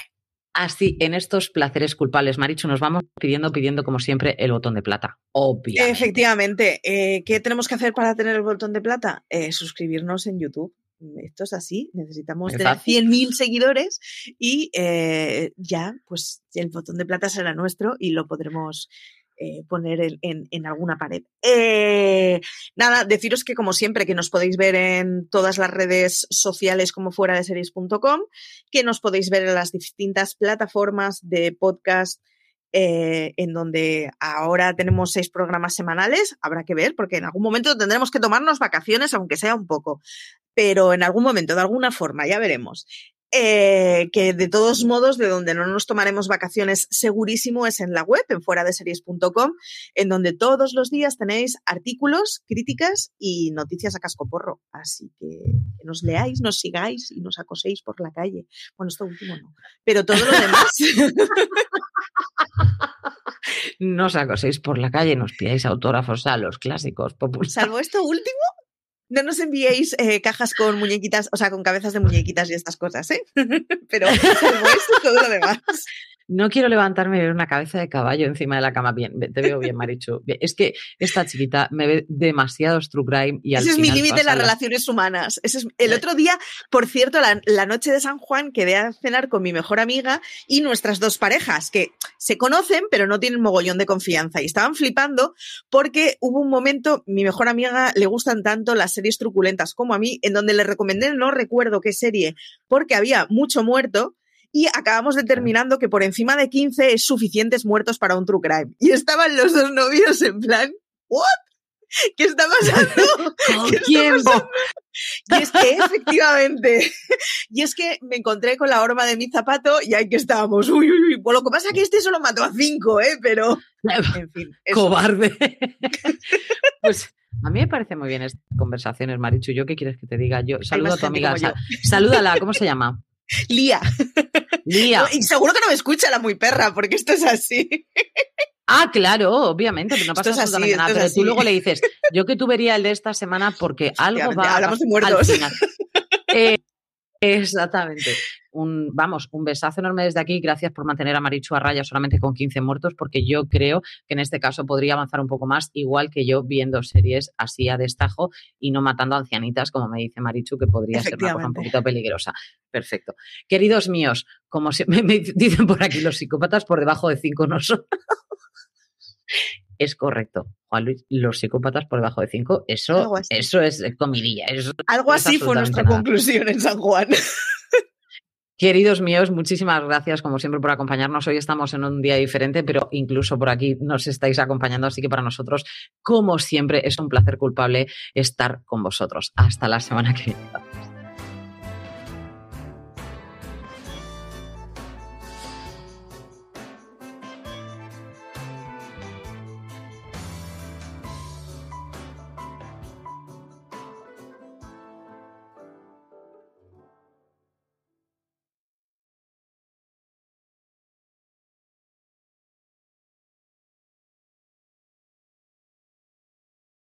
Así, en estos placeres culpables, Marichu, nos vamos pidiendo, pidiendo como siempre el botón de plata. Obviamente. Efectivamente. Eh, ¿Qué tenemos que hacer para tener el botón de plata? Eh, suscribirnos en YouTube esto es así, necesitamos tener 100.000 seguidores y eh, ya, pues el botón de plata será nuestro y lo podremos eh, poner en, alguna pared. Eh, nada, deciros que como siempre que nos podéis ver en todas las redes sociales como fuera de series.com, que nos podéis ver en las distintas plataformas de podcast en donde ahora tenemos seis programas semanales, habrá que ver, porque en algún momento tendremos que tomarnos vacaciones, aunque sea un poco pero en algún momento, de alguna forma, ya veremos. Eh, que de todos modos, de donde no nos tomaremos vacaciones segurísimo es en la web, en fuera de series.com, en donde todos los días tenéis artículos, críticas y noticias a cascoporro. Así que, que nos leáis, nos sigáis y nos acoséis por la calle. Bueno, esto último no, pero todo lo demás. no os acoséis por la calle, nos pidáis autógrafos a los clásicos populares. Salvo esto último, no nos enviéis eh, cajas con muñequitas, o sea, con cabezas de muñequitas y estas cosas, ¿eh? Pero salvo esto, todo lo demás. No quiero levantarme y ver una cabeza de caballo encima de la cama. Bien, te veo bien, Marichu. Es que esta chiquita me ve demasiado true crime y al Ese es mi límite en las la... relaciones humanas. Ese es... El otro día, por cierto, la, la, noche de San Juan quedé a cenar con mi mejor amiga y nuestras dos parejas, que se conocen, pero no tienen mogollón de confianza. Y estaban flipando porque hubo un momento, mi mejor amiga le gustan tanto las series truculentas como a mí, en donde le recomendé, no recuerdo qué serie, porque había mucho muerto y acabamos determinando que por encima de 15 es suficientes muertos para un true crime. Y estaban los dos novios en plan, ¿what? ¿Qué está pasando? ¿Con quién? Y es que efectivamente, y es que me encontré con la horma de mi zapato y ahí que estábamos, uy, uy, uy, por lo que pasa es que este solo mató a cinco, ¿eh? Pero, en fin. Eso. Cobarde. pues a mí me parece muy bien estas conversaciones, Marichu. ¿Yo qué quieres que te diga? Yo saludo a tu amiga. Sal, salúdala, ¿cómo se llama? Lía. Lía. Y seguro que no me escucha la muy perra, porque esto es así. Ah, claro, obviamente, pero no pasa así, absolutamente nada. Pero así. tú luego le dices, yo que tú vería el de esta semana porque algo va Hablamos de al muertos. final. Eh, exactamente. Un, vamos, un besazo enorme desde aquí. Gracias por mantener a Marichu a raya solamente con 15 muertos, porque yo creo que en este caso podría avanzar un poco más, igual que yo viendo series así a destajo y no matando a ancianitas, como me dice Marichu, que podría ser una cosa un poquito peligrosa. Perfecto. Queridos míos, como se, me, me dicen por aquí los psicópatas, por debajo de 5 no son. Es correcto, Juan Luis, los psicópatas por debajo de 5, eso, eso es comidilla. Eso Algo así fue nuestra nada. conclusión en San Juan. Queridos míos, muchísimas gracias como siempre por acompañarnos. Hoy estamos en un día diferente, pero incluso por aquí nos estáis acompañando, así que para nosotros, como siempre, es un placer culpable estar con vosotros. Hasta la semana que viene.